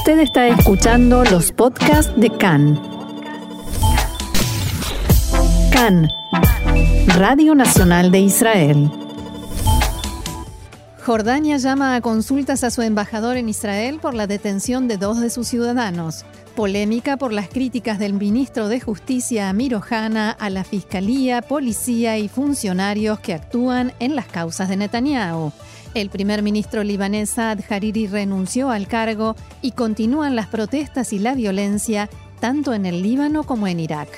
Usted está escuchando los podcasts de CAN. CAN, Radio Nacional de Israel. Jordania llama a consultas a su embajador en Israel por la detención de dos de sus ciudadanos. Polémica por las críticas del ministro de Justicia Amir Ohana a la fiscalía, policía y funcionarios que actúan en las causas de Netanyahu. El primer ministro libanés Saad Hariri renunció al cargo y continúan las protestas y la violencia tanto en el Líbano como en Irak.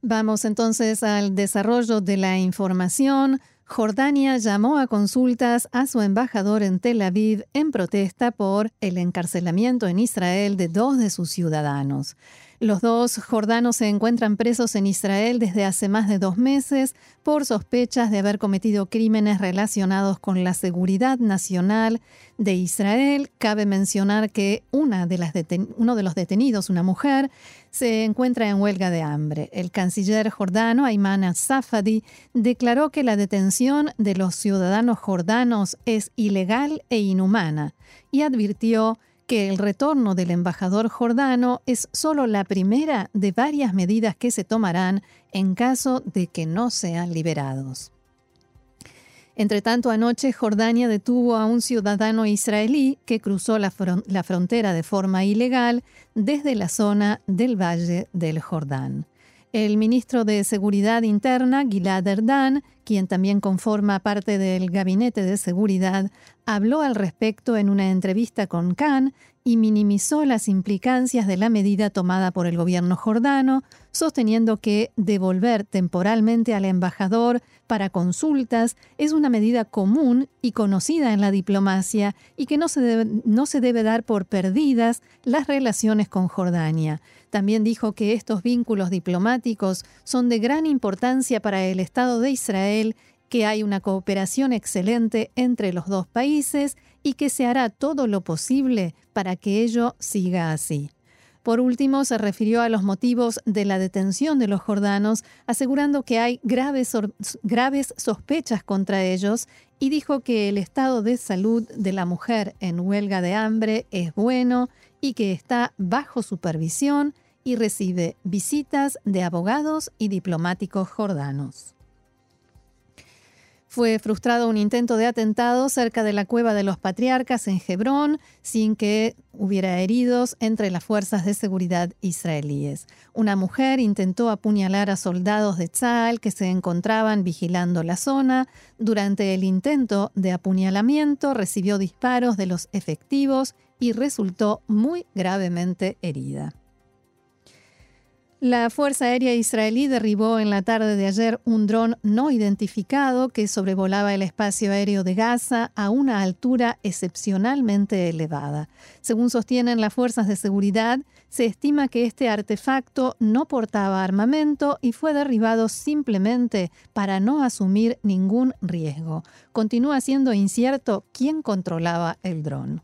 Vamos entonces al desarrollo de la información. Jordania llamó a consultas a su embajador en Tel Aviv en protesta por el encarcelamiento en Israel de dos de sus ciudadanos. Los dos jordanos se encuentran presos en Israel desde hace más de dos meses por sospechas de haber cometido crímenes relacionados con la seguridad nacional de Israel. Cabe mencionar que una de las uno de los detenidos, una mujer, se encuentra en huelga de hambre. El canciller jordano Ayman Safadi declaró que la detención de los ciudadanos jordanos es ilegal e inhumana y advirtió que el retorno del embajador jordano es solo la primera de varias medidas que se tomarán en caso de que no sean liberados. Entre tanto, anoche Jordania detuvo a un ciudadano israelí que cruzó la, la, frontera de forma ilegal desde la zona del Valle del Jordán. El ministro de Seguridad Interna, Gilad Erdan, quien también conforma parte del Gabinete de Seguridad, habló al respecto en una entrevista con Khan y minimizó las implicancias de la medida tomada por el gobierno jordano, sosteniendo que devolver temporalmente al embajador para consultas es una medida común y conocida en la diplomacia y que no se debe, no se debe dar por perdidas las relaciones con Jordania. También dijo que estos vínculos diplomáticos son de gran importancia para el Estado de Israel que hay una cooperación excelente entre los dos países y que se hará todo lo posible para que ello siga así. Por último, se refirió a los motivos de la detención de los jordanos, asegurando que hay graves, graves, sospechas contra ellos y dijo que el estado de salud de la mujer en huelga de hambre es bueno y que está bajo supervisión y recibe visitas de abogados y diplomáticos jordanos. Fue frustrado un intento de atentado cerca de la cueva de los patriarcas en Hebrón, sin que hubiera heridos entre las fuerzas de seguridad israelíes. Una mujer intentó apuñalar a soldados de Tzal que se encontraban vigilando la zona. Durante el intento de apuñalamiento recibió disparos de los efectivos y resultó muy gravemente herida. La Fuerza Aérea Israelí derribó en la tarde de ayer un dron no identificado que sobrevolaba el espacio aéreo de Gaza a una altura excepcionalmente elevada. Según sostienen las fuerzas de seguridad, se estima que este artefacto no portaba armamento y fue derribado simplemente para no asumir ningún riesgo. Continúa siendo incierto quién controlaba el dron.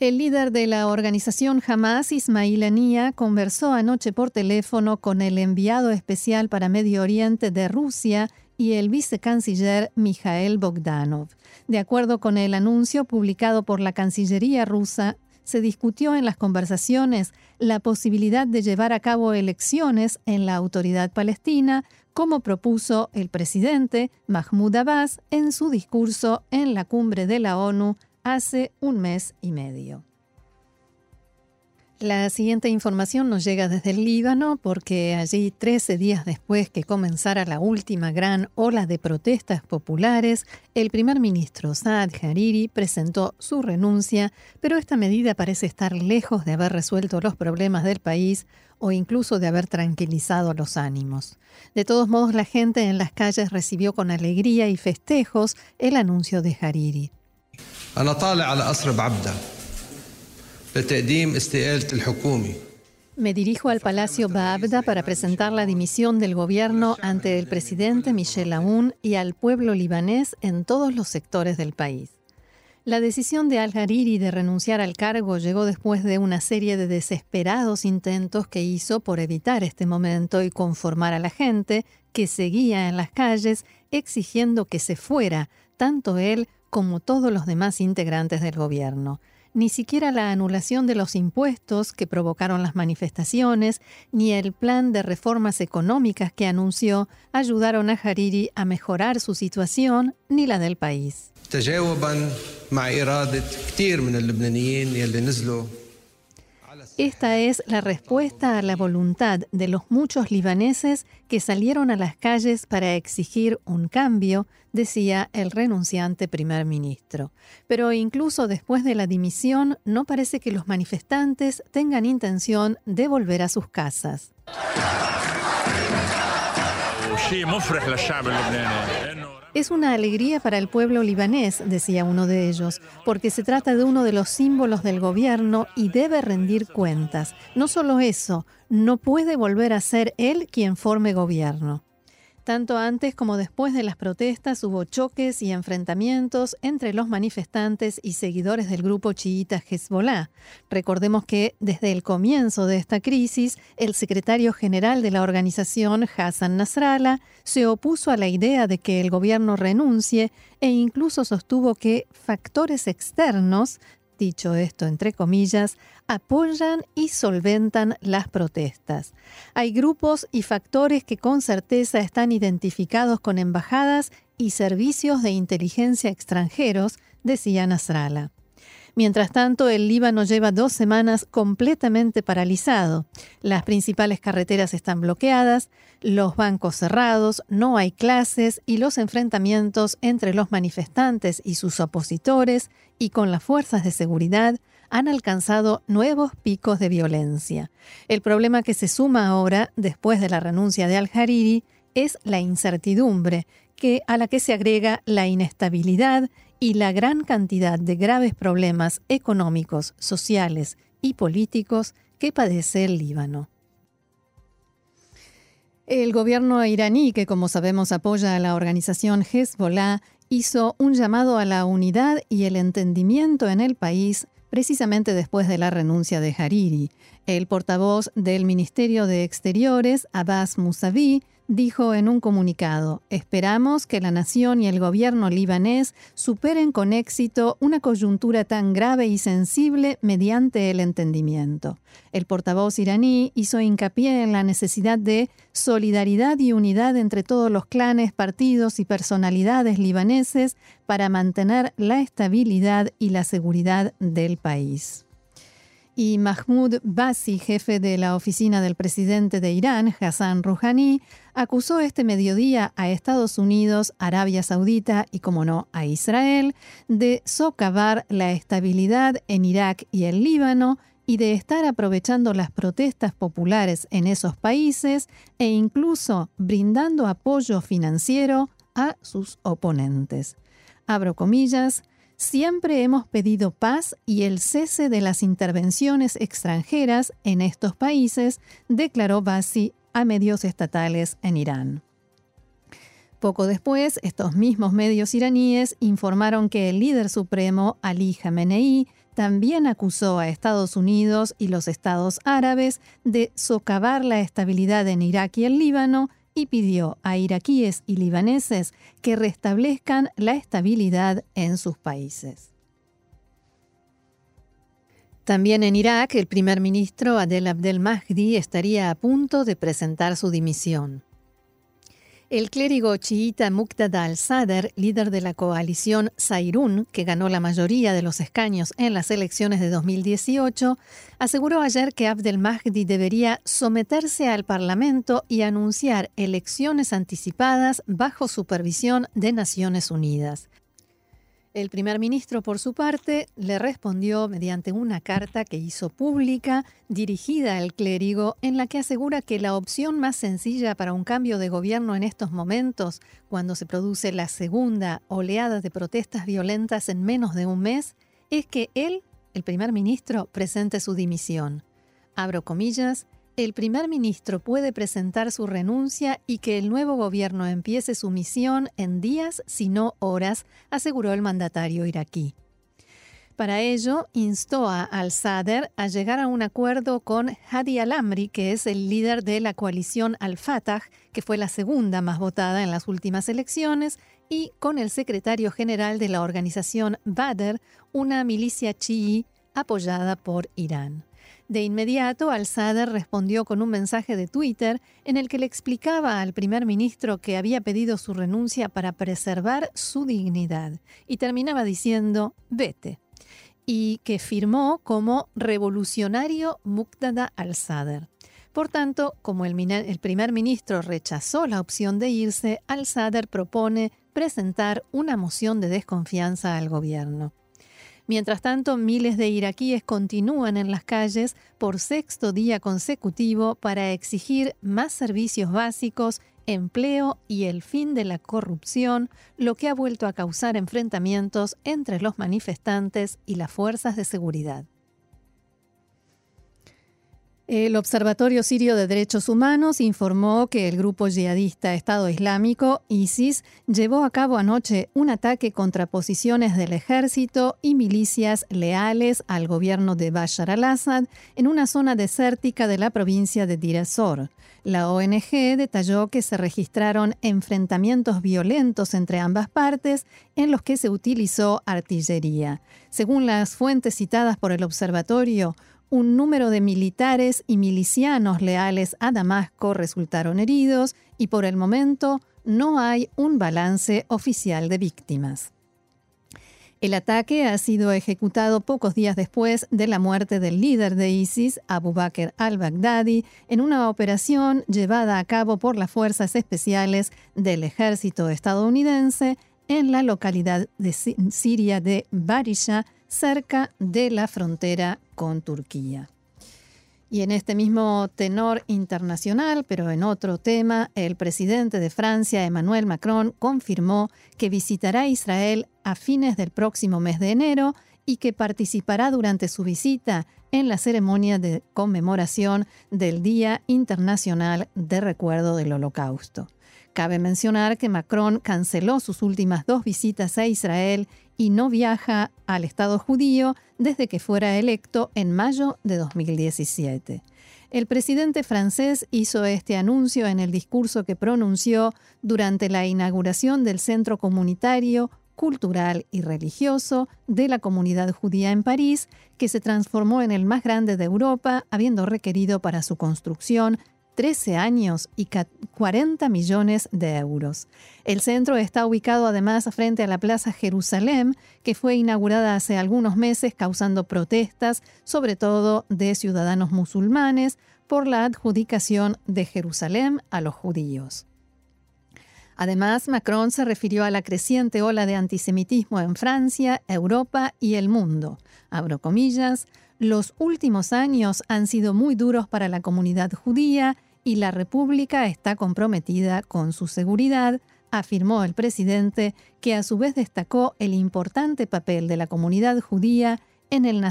El líder de la organización Hamas, Ismail Ania, conversó anoche por teléfono con el enviado especial para Medio Oriente de Rusia y el vicecanciller Mikhail Bogdanov. De acuerdo con el anuncio publicado por la Cancillería rusa, se discutió en las conversaciones la posibilidad de llevar a cabo elecciones en la autoridad palestina, como propuso el presidente Mahmoud Abbas en su discurso en la cumbre de la ONU hace un mes y medio. La siguiente información nos llega desde el Líbano porque allí, 13 días después que comenzara la última gran ola de protestas populares, el primer ministro Saad Hariri presentó su renuncia, pero esta medida parece estar lejos de haber resuelto los problemas del país o incluso de haber tranquilizado los ánimos. De todos modos, la gente en las calles recibió con alegría y festejos el anuncio de Hariri. Me dirijo al Palacio Baabda para presentar la dimisión del gobierno ante el presidente Michel Aoun y al pueblo libanés en todos los sectores del país. La decisión de Al-Hariri de renunciar al cargo llegó después de una serie de desesperados intentos que hizo por evitar este momento y conformar a la gente que seguía en las calles exigiendo que se fuera, tanto él como todos los demás integrantes del gobierno. Ni siquiera la anulación de los impuestos que provocaron las manifestaciones, ni el plan de reformas económicas que anunció ayudaron a Hariri a mejorar su situación ni la del país. Esta es la respuesta a la voluntad de los muchos libaneses que salieron a las calles para exigir un cambio, decía el renunciante primer ministro. Pero incluso después de la dimisión, no parece que los manifestantes tengan intención de volver a sus casas. Es una alegría para el pueblo libanés, decía uno de ellos, porque se trata de uno de los símbolos del gobierno y debe rendir cuentas. No solo eso, no puede volver a ser él quien forme gobierno. Tanto antes como después de las protestas hubo choques y enfrentamientos entre los manifestantes y seguidores del grupo chiita Hezbollah. Recordemos que desde el comienzo de esta crisis, el secretario general de la organización, Hassan Nasrallah, se opuso a la idea de que el gobierno renuncie e incluso sostuvo que factores externos dicho esto entre comillas, apoyan y solventan las protestas. Hay grupos y factores que con certeza están identificados con embajadas y servicios de inteligencia extranjeros, decía Nasrallah. Mientras tanto, el Líbano lleva dos semanas completamente paralizado. Las principales carreteras están bloqueadas, los bancos cerrados, no hay clases y los enfrentamientos entre los manifestantes y sus opositores y con las fuerzas de seguridad han alcanzado nuevos picos de violencia. El problema que se suma ahora, después de la renuncia de Al-Hariri, es la incertidumbre, que, a la que se agrega la inestabilidad y la gran cantidad de graves problemas económicos, sociales y políticos que padece el Líbano. El gobierno iraní, que como sabemos apoya a la organización Hezbollah, hizo un llamado a la unidad y el entendimiento en el país precisamente después de la renuncia de Hariri. El portavoz del Ministerio de Exteriores, Abbas Mousavi, dijo en un comunicado, esperamos que la nación y el gobierno libanés superen con éxito una coyuntura tan grave y sensible mediante el entendimiento. El portavoz iraní hizo hincapié en la necesidad de solidaridad y unidad entre todos los clanes, partidos y personalidades libaneses para mantener la estabilidad y la seguridad del país y Mahmoud Bassi, jefe de la oficina del presidente de Irán, Hassan Rouhani, acusó este mediodía a Estados Unidos, Arabia Saudita y, como no, a Israel de socavar la estabilidad en Irak y el Líbano y de estar aprovechando las protestas populares en esos países e incluso brindando apoyo financiero a sus oponentes. Abro comillas, Siempre hemos pedido paz y el cese de las intervenciones extranjeras en estos países, declaró Basi a medios estatales en Irán. Poco después, estos mismos medios iraníes informaron que el líder supremo, Ali Khamenei, también acusó a Estados Unidos y los estados árabes de socavar la estabilidad en Irak y el Líbano y pidió a iraquíes y libaneses que restablezcan la estabilidad en sus países. También en Irak, el primer ministro Adel Abdel Mahdi estaría a punto de presentar su dimisión. El clérigo chiita Muqtada al-Sadr, líder de la coalición Zairun, que ganó la mayoría de los escaños en las elecciones de 2018, aseguró ayer que Abdel Mahdi debería someterse al Parlamento y anunciar elecciones anticipadas bajo supervisión de Naciones Unidas. El primer ministro, por su parte, le respondió mediante una carta que hizo pública dirigida al clérigo en la que asegura que la opción más sencilla para un cambio de gobierno en estos momentos, cuando se produce la segunda oleada de protestas violentas en menos de un mes, es que él, el primer ministro, presente su dimisión. Abro comillas, el primer ministro puede presentar su renuncia y que el nuevo gobierno empiece su misión en días, si no horas, aseguró el mandatario iraquí. Para ello, instó a al-Sadr a llegar a un acuerdo con Hadi al-Amri, que es el líder de la coalición al-Fatah, que fue la segunda más votada en las últimas elecciones, y con el secretario general de la organización Badr, una milicia chií apoyada por Irán. De inmediato, al-Sadr respondió con un mensaje de Twitter en el que le explicaba al primer ministro que había pedido su renuncia para preservar su dignidad y terminaba diciendo, vete y que firmó como revolucionario Muqtada al-Sadr. Por tanto, como el, primer ministro rechazó la opción de irse, al-Sadr propone presentar una moción de desconfianza al gobierno. Mientras tanto, miles de iraquíes continúan en las calles por sexto día consecutivo para exigir más servicios básicos empleo y el fin de la corrupción, lo que ha vuelto a causar enfrentamientos entre los manifestantes y las fuerzas de seguridad. El Observatorio Sirio de Derechos Humanos informó que el grupo yihadista Estado Islámico, ISIS, llevó a cabo anoche un ataque contra posiciones del ejército y milicias leales al gobierno de Bashar al-Assad en una zona desértica de la provincia de Dir La ONG detalló que se registraron enfrentamientos violentos entre ambas partes en los que se utilizó artillería. Según las fuentes citadas por el observatorio, un número de militares y milicianos leales a Damasco resultaron heridos y por el momento no hay un balance oficial de víctimas. El ataque ha sido ejecutado pocos días después de la muerte del líder de ISIS, Abu Bakr al-Baghdadi, en una operación llevada a cabo por las fuerzas especiales del ejército estadounidense en la localidad de Siria de Barisha, cerca de la frontera con Turquía. Y en este mismo tenor internacional, pero en otro tema, el presidente de Francia, Emmanuel Macron, confirmó que visitará Israel a fines del próximo mes de enero y que participará durante su visita en la ceremonia de conmemoración del Día Internacional de Recuerdo del Holocausto. Cabe mencionar que Macron canceló sus últimas dos visitas a Israel y no viaja al Estado judío desde que fuera electo en mayo de 2017. El presidente francés hizo este anuncio en el discurso que pronunció durante la inauguración del Centro Comunitario, Cultural y Religioso de la Comunidad Judía en París, que se transformó en el más grande de Europa, habiendo requerido para su construcción 13 años y 40 millones de euros. El centro está ubicado además frente a la Plaza Jerusalén, que fue inaugurada hace algunos meses causando protestas, sobre todo de ciudadanos musulmanes, por la adjudicación de Jerusalén a los judíos. Además, Macron se refirió a la creciente ola de antisemitismo en Francia, Europa y el mundo. Abro comillas, los últimos años han sido muy duros para la comunidad judía y la República está comprometida con su seguridad, afirmó el presidente, que a su vez destacó el importante papel de la comunidad judía en el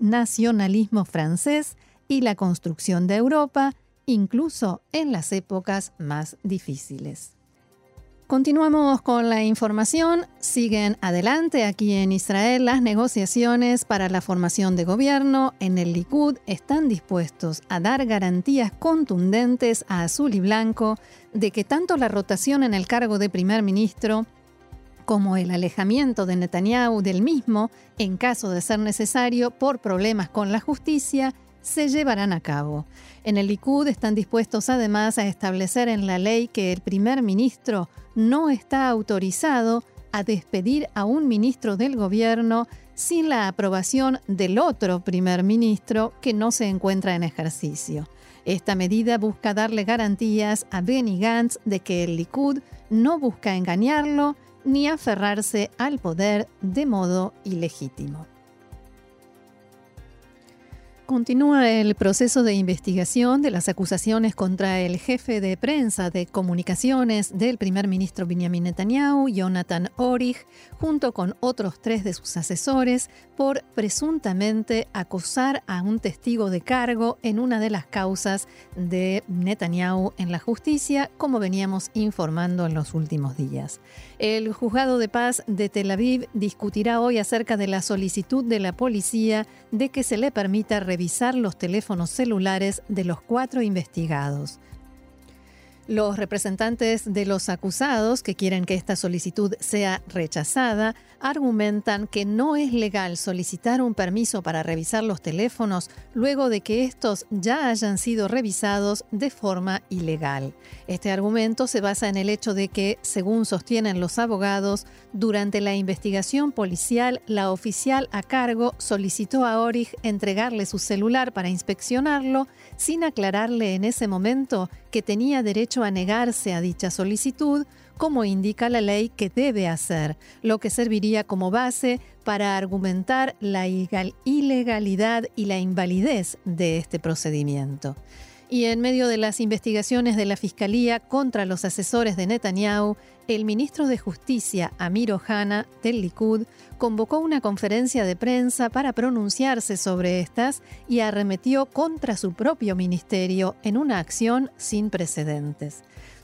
nacionalismo francés y la construcción de Europa, incluso en las épocas más difíciles. Continuamos con la información. Siguen adelante aquí en Israel las negociaciones para la formación de gobierno. En el Likud están dispuestos a dar garantías contundentes a Azul y Blanco de que tanto la rotación en el cargo de primer ministro como el alejamiento de Netanyahu del mismo, en caso de ser necesario por problemas con la justicia, se llevarán a cabo. En el Likud están dispuestos además a establecer en la ley que el primer ministro no está autorizado a despedir a un ministro del gobierno sin la aprobación del otro primer ministro que no se encuentra en ejercicio. Esta medida busca darle garantías a Benny Gantz de que el Likud no busca engañarlo ni aferrarse al poder de modo ilegítimo. Continúa el proceso de investigación de las acusaciones contra el jefe de prensa de comunicaciones del primer ministro Benjamin Netanyahu, Jonathan Orich, junto con otros tres de sus asesores, por presuntamente acosar a un testigo de cargo en una de las causas de Netanyahu en la justicia, como veníamos informando en los últimos días. El juzgado de paz de Tel Aviv discutirá hoy acerca de la solicitud de la policía de que se le permita revisar los teléfonos celulares de los cuatro investigados. Los representantes de los acusados, que quieren que esta solicitud sea rechazada, argumentan que no es legal solicitar un permiso para revisar los teléfonos luego de que estos ya hayan sido revisados de forma ilegal. Este argumento se basa en el hecho de que, según sostienen los abogados, durante la investigación policial, la oficial a cargo solicitó a Orich entregarle su celular para inspeccionarlo sin aclararle en ese momento que tenía derecho a negarse a dicha solicitud, como indica la ley que debe hacer, lo que serviría como base para argumentar la ilegalidad y la invalidez de este procedimiento. Y en medio de las investigaciones de la Fiscalía contra los asesores de Netanyahu, el ministro de Justicia, Amir Ohana, del Likud, convocó una conferencia de prensa para pronunciarse sobre estas y arremetió contra su propio ministerio en una acción sin precedentes.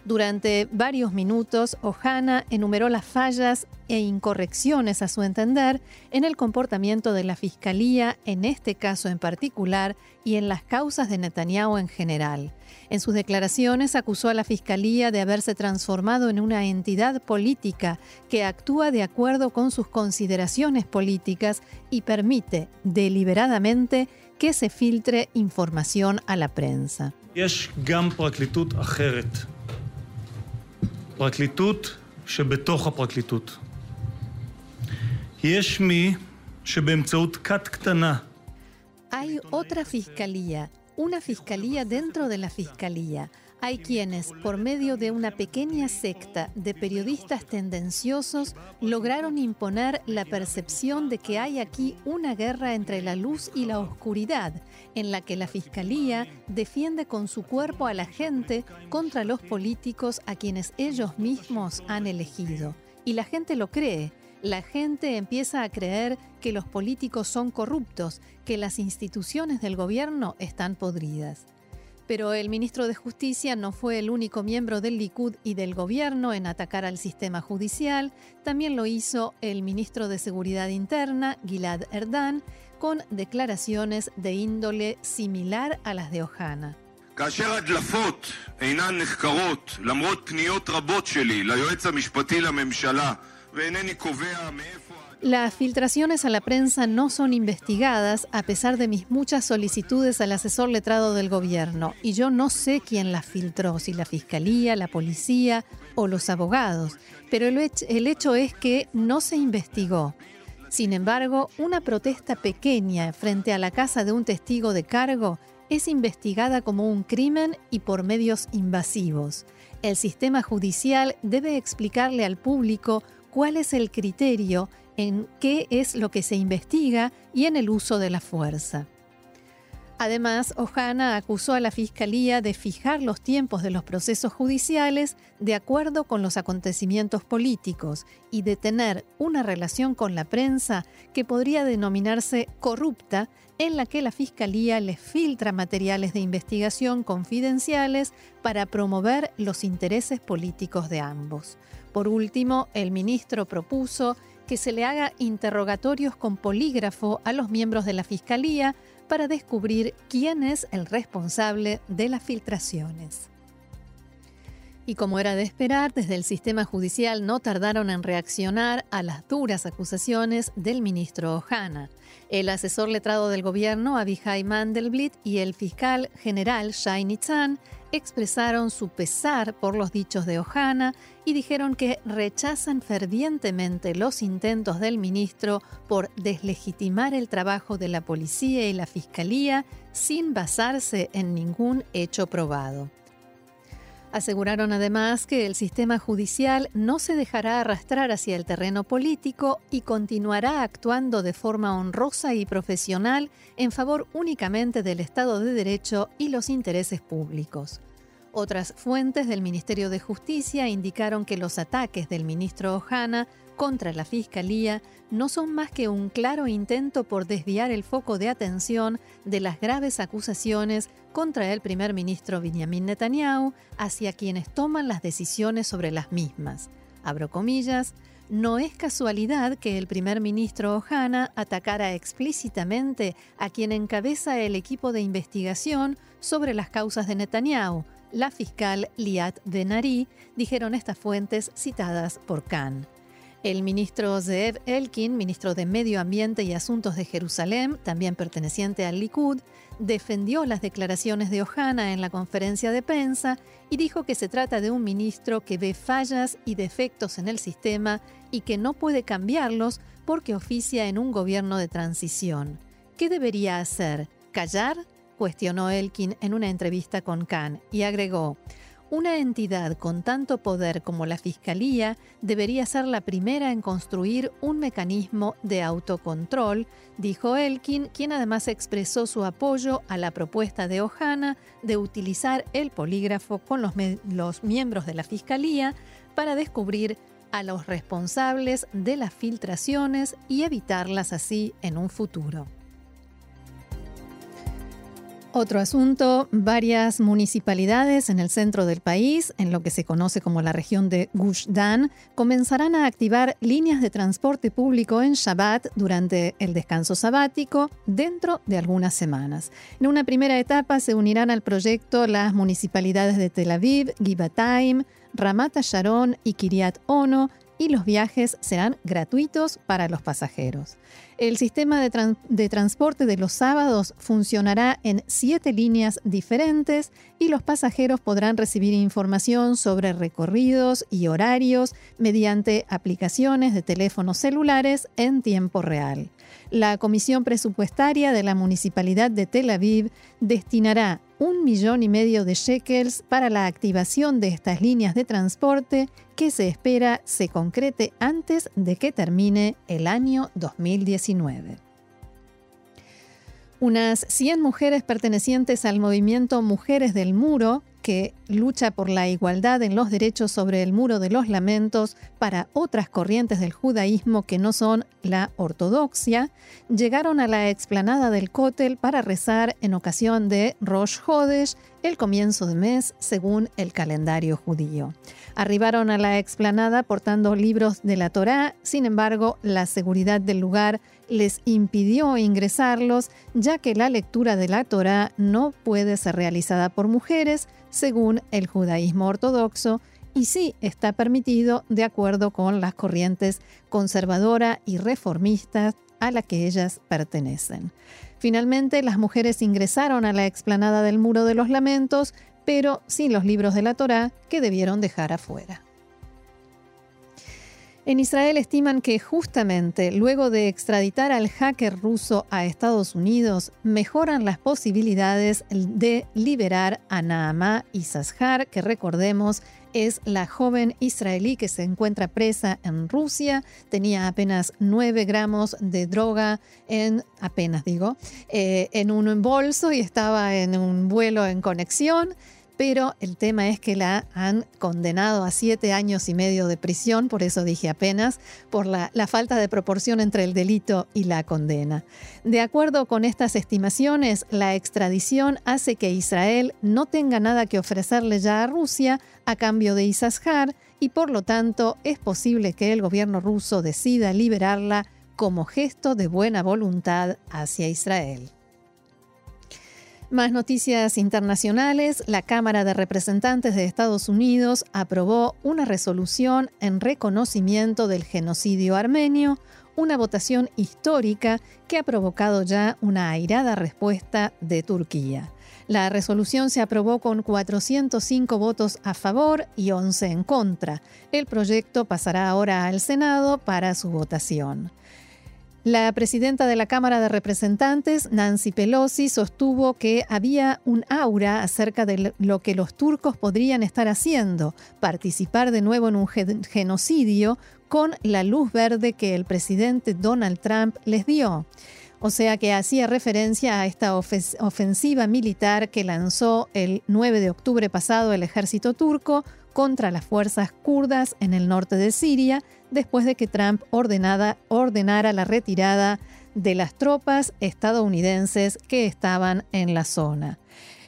Durante varios minutos, Ohana enumeró las fallas e incorrecciones, a su entender, en el comportamiento de la Fiscalía, en este caso en particular, y en las causas de Netanyahu en general. En sus declaraciones acusó a la Fiscalía de haberse transformado en una entidad política que actúa de acuerdo con sus consideraciones políticas y permite deliberadamente que se filtre información a la prensa. פרקליטות שבתוך הפרקליטות. יש מי שבאמצעות כת קטנה Hay otra fiscalía, una fiscalía dentro de la fiscalía. Hay quienes, por medio de una pequeña secta de periodistas tendenciosos, lograron imponer la percepción de que hay aquí una guerra entre la luz y la oscuridad, en la que la Fiscalía defiende con su cuerpo a la gente contra los políticos a quienes ellos mismos han elegido. Y la gente lo cree. La gente empieza a creer que los políticos son corruptos, que las instituciones del gobierno están podridas. Pero el ministro de Justicia no fue el único miembro del Likud y del gobierno en atacar al sistema judicial, también lo hizo el ministro de Seguridad Interna, Gilad Erdan, con declaraciones de índole similar a las de Ohana. Las filtraciones a la prensa no son investigadas a pesar de mis muchas solicitudes al asesor letrado del gobierno y yo no sé quién las filtró, si la fiscalía, la policía o los abogados, pero el hecho es que no se investigó. Sin embargo, una protesta pequeña frente a la casa de un testigo de cargo es investigada como un crimen y por medios invasivos. El sistema judicial debe explicarle al público cuál es el criterio en qué es lo que se investiga y en el uso de la fuerza. Además, Ohana acusó a la Fiscalía de fijar los tiempos de los procesos judiciales de acuerdo con los acontecimientos políticos y de tener una relación con la prensa que podría denominarse corrupta, en la que la Fiscalía les filtra materiales de investigación confidenciales para promover los intereses políticos de ambos. Por último, el ministro propuso que se le haga interrogatorios con polígrafo a los miembros de la Fiscalía para descubrir quién es el responsable de las filtraciones. Y como era de esperar, desde el sistema judicial no tardaron en reaccionar a las duras acusaciones del ministro Ohana. El asesor letrado del gobierno, Abihai Mandelblit, y el fiscal general, Shai Nitzan, expresaron su pesar por los dichos de Ohana y dijeron que rechazan fervientemente los intentos del ministro por deslegitimar el trabajo de la policía y la fiscalía sin basarse en ningún hecho probado. Aseguraron además que el sistema judicial no se dejará arrastrar hacia el terreno político y continuará actuando de forma honrosa y profesional en favor únicamente del Estado de Derecho y los intereses públicos. Otras fuentes del Ministerio de Justicia indicaron que los ataques del ministro Ojana contra la Fiscalía no son más que un claro intento por desviar el foco de atención de las graves acusaciones contra el primer ministro Benjamin Netanyahu hacia quienes toman las decisiones sobre las mismas. Abro comillas, no es casualidad que el primer ministro Ohana atacara explícitamente a quien encabeza el equipo de investigación sobre las causas de Netanyahu, la fiscal Liat Benari, dijeron estas fuentes citadas por Khan. El ministro Zeev Elkin, ministro de Medio Ambiente y Asuntos de Jerusalén, también perteneciente al Likud, defendió las declaraciones de Ohana en la conferencia de prensa y dijo que se trata de un ministro que ve fallas y defectos en el sistema y que no puede cambiarlos porque oficia en un gobierno de transición. ¿Qué debería hacer? ¿Callar? cuestionó Elkin en una entrevista con Khan y agregó, una entidad con tanto poder como la Fiscalía debería ser la primera en construir un mecanismo de autocontrol, dijo Elkin, quien además expresó su apoyo a la propuesta de Ohana de utilizar el polígrafo con los, los miembros de la Fiscalía para descubrir a los responsables de las filtraciones y evitarlas así en un futuro. Otro asunto, varias municipalidades en el centro del país, en lo que se conoce como la región de Gush Dan, comenzarán a activar líneas de transporte público en Shabbat durante el descanso sabático dentro de algunas semanas. En una primera etapa se unirán al proyecto las municipalidades de Tel Aviv, Givatayim, Ramat Sharon y Kiryat Ono, y los viajes serán gratuitos para los pasajeros. El sistema de, transporte de los sábados funcionará en siete líneas diferentes y los pasajeros podrán recibir información sobre recorridos y horarios mediante aplicaciones de teléfonos celulares en tiempo real. La Comisión Presupuestaria de la Municipalidad de Tel Aviv destinará un millón y medio de shekels para la activación de estas líneas de transporte que se espera se concrete antes de que termine el año 2019. Unas 100 mujeres pertenecientes al movimiento Mujeres del Muro que lucha por la igualdad en los derechos sobre el muro de los lamentos para otras corrientes del judaísmo que no son la ortodoxia, llegaron a la explanada del Kotel para rezar en ocasión de Rosh Hodesh, el comienzo de mes según el calendario judío. Arribaron a la explanada portando libros de la Torá, sin embargo, la seguridad del lugar les impidió ingresarlos, ya que la lectura de la Torá no puede ser realizada por mujeres, según el judaísmo ortodoxo y sí está permitido de acuerdo con las corrientes conservadora y reformistas a la que ellas pertenecen. Finalmente, las mujeres ingresaron a la explanada del Muro de los Lamentos, pero sin los libros de la Torá que debieron dejar afuera. En Israel estiman que justamente luego de extraditar al hacker ruso a Estados Unidos, mejoran las posibilidades de liberar a Naamá Isashar, que recordemos es la joven israelí que se encuentra presa en Rusia. Tenía apenas 9 gramos de droga en, apenas digo, eh, en un bolso y estaba en un vuelo en conexión pero el tema es que la han condenado a siete años y medio de prisión, por eso dije apenas, por la, falta de proporción entre el delito y la condena. De acuerdo con estas estimaciones, la extradición hace que Israel no tenga nada que ofrecerle ya a Rusia a cambio de Isashar y por lo tanto es posible que el gobierno ruso decida liberarla como gesto de buena voluntad hacia Israel. Más noticias internacionales. La Cámara de Representantes de Estados Unidos aprobó una resolución en reconocimiento del genocidio armenio, una votación histórica que ha provocado ya una airada respuesta de Turquía. La resolución se aprobó con 405 votos a favor y 11 en contra. El proyecto pasará ahora al Senado para su votación. La presidenta de la Cámara de Representantes, Nancy Pelosi, sostuvo que había un aura acerca de lo que los turcos podrían estar haciendo, participar de nuevo en un genocidio con la luz verde que el presidente Donald Trump les dio. O sea que hacía referencia a esta ofensiva militar que lanzó el 9 de octubre pasado el ejército turco contra las fuerzas kurdas en el norte de Siria, después de que Trump ordenara la retirada de las tropas estadounidenses que estaban en la zona.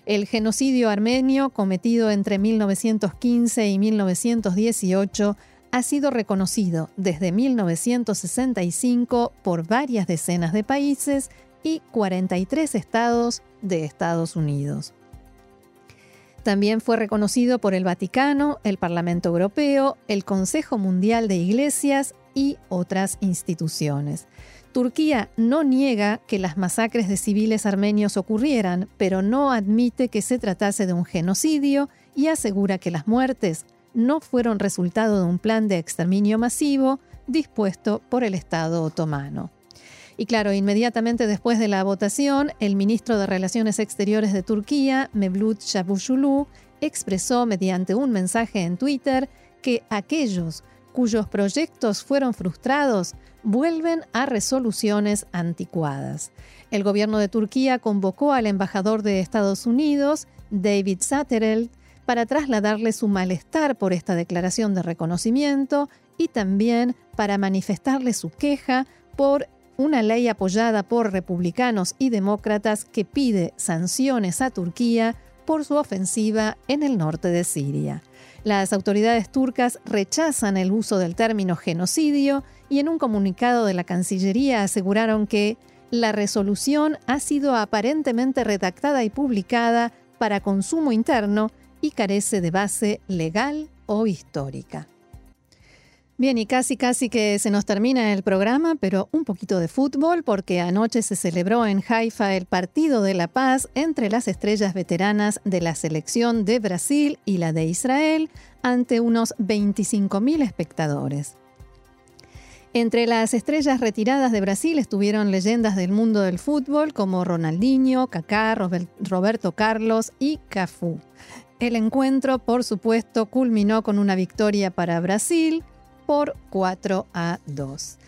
El genocidio armenio cometido entre 1915 y 1918 ha sido reconocido desde 1965 por varias decenas de países y 43 estados de Estados Unidos. También fue reconocido por el Vaticano, el Parlamento Europeo, el Consejo Mundial de Iglesias y otras instituciones. Turquía no niega que las masacres de civiles armenios ocurrieran, pero no admite que se tratase de un genocidio y asegura que las muertes no fueron resultado de un plan de exterminio masivo dispuesto por el Estado otomano. Y claro, inmediatamente después de la votación, el ministro de Relaciones Exteriores de Turquía, Mevlut Çavuşoğlu, expresó mediante un mensaje en Twitter que aquellos cuyos proyectos fueron frustrados vuelven a resoluciones anticuadas. El gobierno de Turquía convocó al embajador de Estados Unidos, David Satterell, para trasladarle su malestar por esta declaración de reconocimiento y también para manifestarle su queja por una ley apoyada por republicanos y demócratas que pide sanciones a Turquía por su ofensiva en el norte de Siria. Las autoridades turcas rechazan el uso del término genocidio y en un comunicado de la Cancillería aseguraron que la resolución ha sido aparentemente redactada y publicada para consumo interno y carece de base legal o histórica. Bien, y casi casi que se nos termina el programa, pero un poquito de fútbol, porque anoche se celebró en Haifa el partido de la paz entre las estrellas veteranas de la selección de Brasil y la de Israel ante unos 25.000 espectadores. Entre las estrellas retiradas de Brasil estuvieron leyendas del mundo del fútbol como Ronaldinho, Kaká, Roberto Carlos y Cafú. El encuentro, por supuesto, culminó con una victoria para Brasil, por 4 a 2.